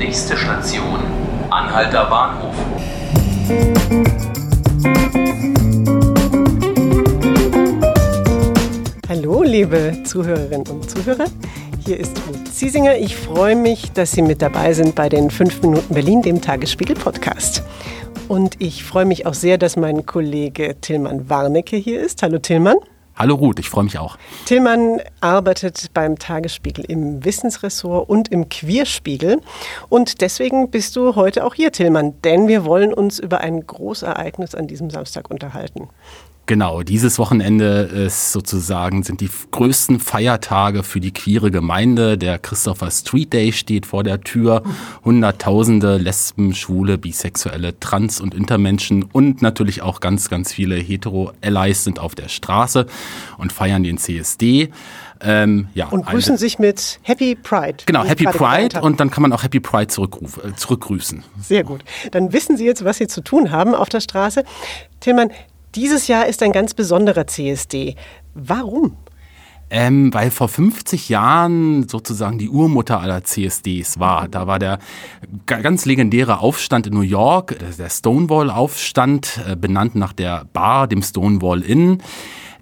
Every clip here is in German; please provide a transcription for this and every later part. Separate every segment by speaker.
Speaker 1: Nächste Station, Anhalter Bahnhof.
Speaker 2: Hallo, liebe Zuhörerinnen und Zuhörer. Hier ist Ruth Ziesinger. Ich freue mich, dass Sie mit dabei sind bei den 5 Minuten Berlin, dem Tagesspiegel-Podcast. Und ich freue mich auch sehr, dass mein Kollege Tillmann Warnecke hier ist. Hallo Tillmann.
Speaker 3: Hallo Ruth, ich freue mich auch.
Speaker 2: Tillmann arbeitet beim Tagesspiegel im Wissensressort und im Queerspiegel. Und deswegen bist du heute auch hier, Tillmann, denn wir wollen uns über ein Großereignis an diesem Samstag unterhalten.
Speaker 3: Genau, dieses Wochenende ist sozusagen sind die größten Feiertage für die queere Gemeinde. Der Christopher Street Day steht vor der Tür. Hunderttausende Lesben, Schwule, Bisexuelle, Trans- und Intermenschen und natürlich auch ganz, ganz viele Hetero-Allies sind auf der Straße und feiern den CSD.
Speaker 2: Ähm, ja, und grüßen eine, sich mit Happy Pride.
Speaker 3: Genau, Happy Pride und dann kann man auch Happy Pride zurückruf, äh, zurückgrüßen.
Speaker 2: Sehr gut. Dann wissen Sie jetzt, was Sie zu tun haben auf der Straße. Tillmann, dieses Jahr ist ein ganz besonderer CSD. Warum?
Speaker 3: Ähm, weil vor 50 Jahren sozusagen die Urmutter aller CSDs war. Da war der ganz legendäre Aufstand in New York, der Stonewall-Aufstand, äh, benannt nach der Bar, dem Stonewall Inn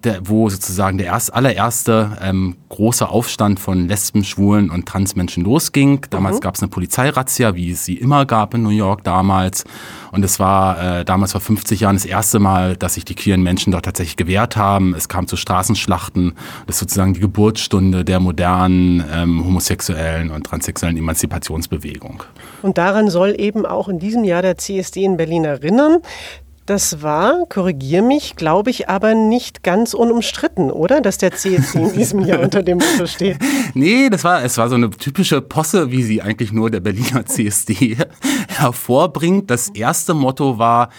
Speaker 3: der, wo sozusagen der erst, allererste ähm, große Aufstand von Lesben, Schwulen und Transmenschen losging. Damals mhm. gab es eine Polizeirazzia, wie es sie immer gab in New York damals. Und es war äh, damals vor 50 Jahren das erste Mal, dass sich die queeren Menschen dort tatsächlich gewehrt haben. Es kam zu Straßenschlachten. Das ist sozusagen die Geburtsstunde der modernen ähm, homosexuellen und transsexuellen Emanzipationsbewegung.
Speaker 2: Und daran soll eben auch in diesem Jahr der CSD in Berlin erinnern. Das war, korrigier mich, glaube ich, aber nicht ganz unumstritten, oder? Dass der CSD in diesem Jahr unter dem Motto steht.
Speaker 3: Nee, das war, es war so eine typische Posse, wie sie eigentlich nur der Berliner CSD hervorbringt. Das erste Motto war,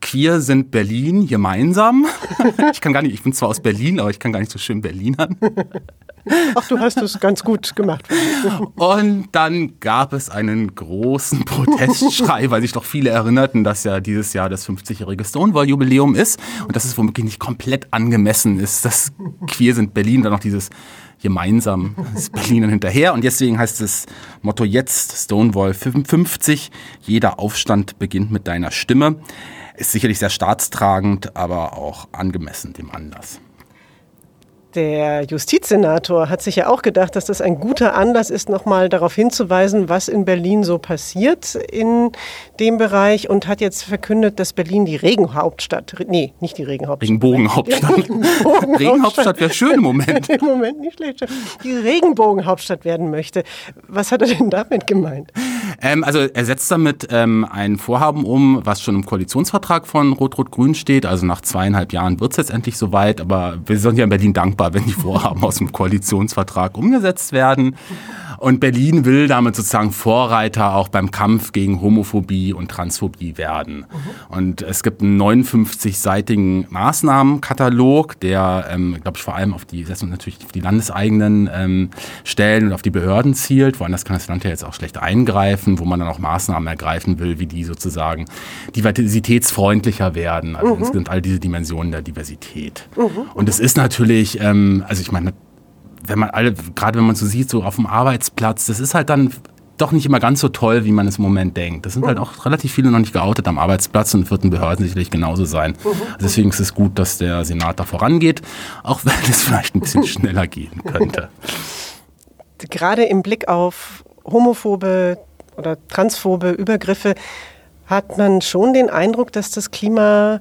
Speaker 3: Queer sind Berlin gemeinsam. Ich kann gar nicht, ich bin zwar aus Berlin, aber ich kann gar nicht so schön Berlinern.
Speaker 2: Ach, du hast es ganz gut gemacht.
Speaker 3: Und dann gab es einen großen Protestschrei, weil sich doch viele erinnerten, dass ja dieses Jahr das 50-jährige Stonewall-Jubiläum ist und dass es womöglich nicht komplett angemessen ist, dass Queer sind Berlin dann noch dieses gemeinsam das Berlin hinterher. Und deswegen heißt das Motto jetzt Stonewall 55. Jeder Aufstand beginnt mit deiner Stimme. Ist sicherlich sehr staatstragend, aber auch angemessen dem Anlass.
Speaker 2: Der Justizsenator hat sich ja auch gedacht, dass das ein guter Anlass ist, nochmal darauf hinzuweisen, was in Berlin so passiert in dem Bereich und hat jetzt verkündet, dass Berlin die Regenhauptstadt, nee, nicht die Regenhauptstadt.
Speaker 3: Regenbogenhauptstadt. Regenbogenhauptstadt Regenhauptstadt wäre schön im Moment.
Speaker 2: Im Moment nicht schlecht. Die Regenbogenhauptstadt werden möchte. Was hat er denn damit gemeint?
Speaker 3: Ähm, also er setzt damit ähm, ein Vorhaben um, was schon im Koalitionsvertrag von Rot-Rot-Grün steht. Also nach zweieinhalb Jahren wird es jetzt endlich soweit, aber wir sind ja in Berlin dankbar dankbar, wenn die Vorhaben aus dem Koalitionsvertrag umgesetzt werden. Und Berlin will damit sozusagen Vorreiter auch beim Kampf gegen Homophobie und Transphobie werden. Mhm. Und es gibt einen 59-seitigen Maßnahmenkatalog, der, ähm, glaube ich, vor allem auf die, natürlich auf die landeseigenen ähm, Stellen und auf die Behörden zielt. Woanders kann das Land ja jetzt auch schlecht eingreifen, wo man dann auch Maßnahmen ergreifen will, wie die sozusagen diversitätsfreundlicher werden. Also mhm. insgesamt all diese Dimensionen der Diversität. Mhm. Und es ist natürlich, ähm, also ich meine, wenn man alle, gerade wenn man so sieht, so auf dem Arbeitsplatz, das ist halt dann doch nicht immer ganz so toll, wie man es im Moment denkt. Das sind halt auch relativ viele noch nicht geoutet am Arbeitsplatz und wird in Behörden sicherlich genauso sein. Also deswegen ist es gut, dass der Senat da vorangeht, auch wenn es vielleicht ein bisschen schneller gehen könnte.
Speaker 2: Gerade im Blick auf homophobe oder transphobe Übergriffe hat man schon den Eindruck, dass das Klima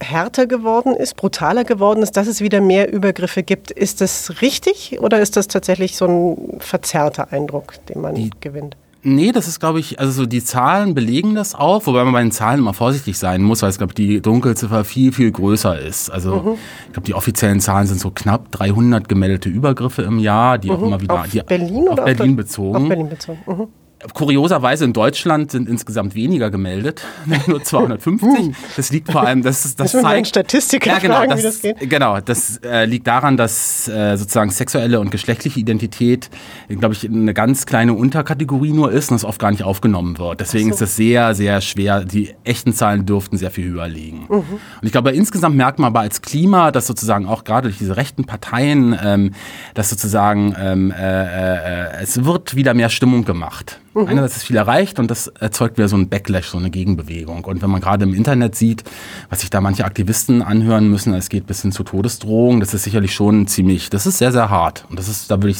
Speaker 2: härter geworden ist, brutaler geworden ist, dass es wieder mehr Übergriffe gibt. Ist das richtig oder ist das tatsächlich so ein verzerrter Eindruck, den man die, gewinnt?
Speaker 3: Nee, das ist, glaube ich, also so die Zahlen belegen das auch, wobei man bei den Zahlen immer vorsichtig sein muss, weil es, glaube ich, die Dunkelziffer viel, viel größer ist. Also mhm. ich glaube, die offiziellen Zahlen sind so knapp 300 gemeldete Übergriffe im Jahr, die mhm. auch immer wieder...
Speaker 2: Auf
Speaker 3: die,
Speaker 2: Berlin
Speaker 3: auf
Speaker 2: oder
Speaker 3: Berlin auf bezogen.
Speaker 2: Auf Berlin bezogen. Mhm.
Speaker 3: Kurioserweise in Deutschland sind insgesamt weniger gemeldet, nur 250. Hm. Das liegt vor allem, das, das, das zeigt
Speaker 2: Statistiker
Speaker 3: ja, genau,
Speaker 2: fragen,
Speaker 3: das,
Speaker 2: wie das geht.
Speaker 3: Genau, das äh, liegt daran, dass äh, sozusagen sexuelle und geschlechtliche Identität, glaube ich, eine ganz kleine Unterkategorie nur ist und es oft gar nicht aufgenommen wird. Deswegen so. ist das sehr, sehr schwer. Die echten Zahlen dürften sehr viel höher liegen. Mhm. Und ich glaube, insgesamt merkt man aber als Klima, dass sozusagen auch gerade durch diese rechten Parteien, ähm, dass sozusagen ähm, äh, äh, es wird wieder mehr Stimmung gemacht. Mhm. Einerseits ist viel erreicht und das erzeugt wieder so ein Backlash, so eine Gegenbewegung. Und wenn man gerade im Internet sieht, was sich da manche Aktivisten anhören müssen, es geht bis hin zu Todesdrohungen, das ist sicherlich schon ziemlich, das ist sehr, sehr hart. Und das ist, da würde ich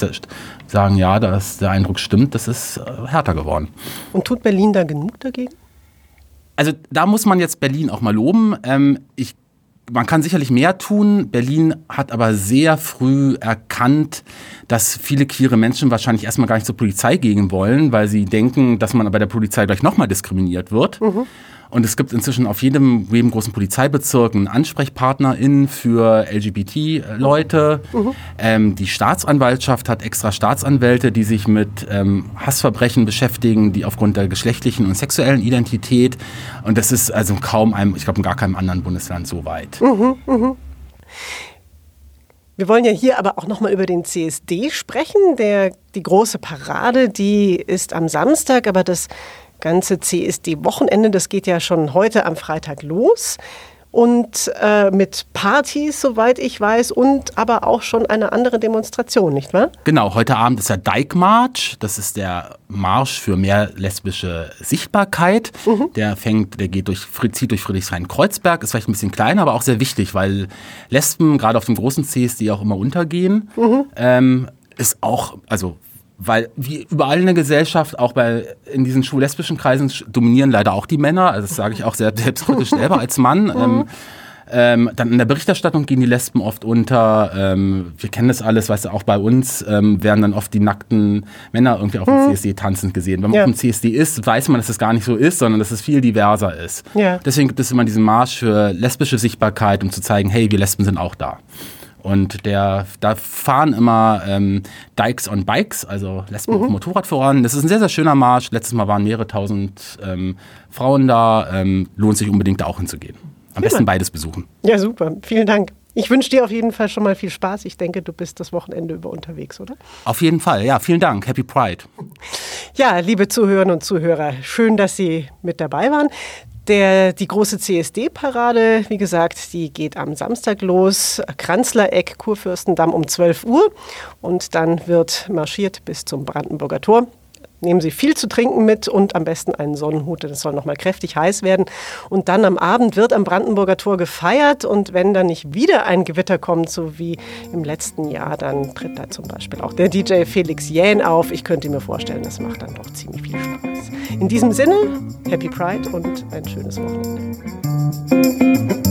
Speaker 3: sagen, ja, da ist der Eindruck stimmt, das ist äh, härter geworden.
Speaker 2: Und tut Berlin da genug dagegen?
Speaker 3: Also da muss man jetzt Berlin auch mal loben. Ähm, ich man kann sicherlich mehr tun. Berlin hat aber sehr früh erkannt, dass viele queere Menschen wahrscheinlich erstmal gar nicht zur Polizei gehen wollen, weil sie denken, dass man bei der Polizei gleich nochmal diskriminiert wird. Mhm. Und es gibt inzwischen auf jedem, jedem großen Polizeibezirk einen AnsprechpartnerInnen für LGBT-Leute. Mhm. Ähm, die Staatsanwaltschaft hat extra Staatsanwälte, die sich mit ähm, Hassverbrechen beschäftigen, die aufgrund der geschlechtlichen und sexuellen Identität. Und das ist also kaum einem, ich glaube in gar keinem anderen Bundesland so weit. Mhm, mh.
Speaker 2: Wir wollen ja hier aber auch nochmal über den CSD sprechen. Der, die große Parade, die ist am Samstag, aber das ganze CSD-Wochenende. Das geht ja schon heute am Freitag los. Und äh, mit Partys, soweit ich weiß, und aber auch schon eine andere Demonstration, nicht wahr?
Speaker 3: Genau, heute Abend ist der Dyke March. Das ist der Marsch für mehr lesbische Sichtbarkeit. Mhm. Der fängt, der geht durch, zieht durch Friedrichshain-Kreuzberg, ist vielleicht ein bisschen kleiner, aber auch sehr wichtig, weil Lesben gerade auf dem großen CSD auch immer untergehen. Mhm. Ähm, ist auch, also weil wie überall in der Gesellschaft, auch bei in diesen schwul-lesbischen Kreisen dominieren leider auch die Männer. Also das sage ich auch sehr selbstkritisch selber als Mann. Mhm. Ähm, ähm, dann in der Berichterstattung gehen die Lesben oft unter. Ähm, wir kennen das alles, weißt du, auch bei uns ähm, werden dann oft die nackten Männer irgendwie auf dem mhm. CSD tanzend gesehen. Wenn man ja. auf dem CSD ist, weiß man, dass es das gar nicht so ist, sondern dass es viel diverser ist. Ja. Deswegen gibt es immer diesen Marsch für lesbische Sichtbarkeit, um zu zeigen, hey, wir Lesben sind auch da. Und der, da fahren immer ähm, Dykes on Bikes, also Lesben mhm. auf Motorrad voran. Das ist ein sehr, sehr schöner Marsch. Letztes Mal waren mehrere tausend ähm, Frauen da. Ähm, lohnt sich unbedingt da auch hinzugehen. Am ja. besten beides besuchen.
Speaker 2: Ja, super. Vielen Dank. Ich wünsche dir auf jeden Fall schon mal viel Spaß. Ich denke, du bist das Wochenende über unterwegs, oder?
Speaker 3: Auf jeden Fall, ja. Vielen Dank. Happy Pride.
Speaker 2: Ja, liebe Zuhörerinnen und Zuhörer, schön, dass Sie mit dabei waren. Der, die große CSD-Parade, wie gesagt, die geht am Samstag los. Kranzlereck, Kurfürstendamm um 12 Uhr. Und dann wird marschiert bis zum Brandenburger Tor. Nehmen Sie viel zu trinken mit und am besten einen Sonnenhut, denn es soll noch mal kräftig heiß werden. Und dann am Abend wird am Brandenburger Tor gefeiert und wenn dann nicht wieder ein Gewitter kommt, so wie im letzten Jahr, dann tritt da zum Beispiel auch der DJ Felix Jähn auf. Ich könnte mir vorstellen, das macht dann doch ziemlich viel Spaß. In diesem Sinne, Happy Pride und ein schönes Wochenende.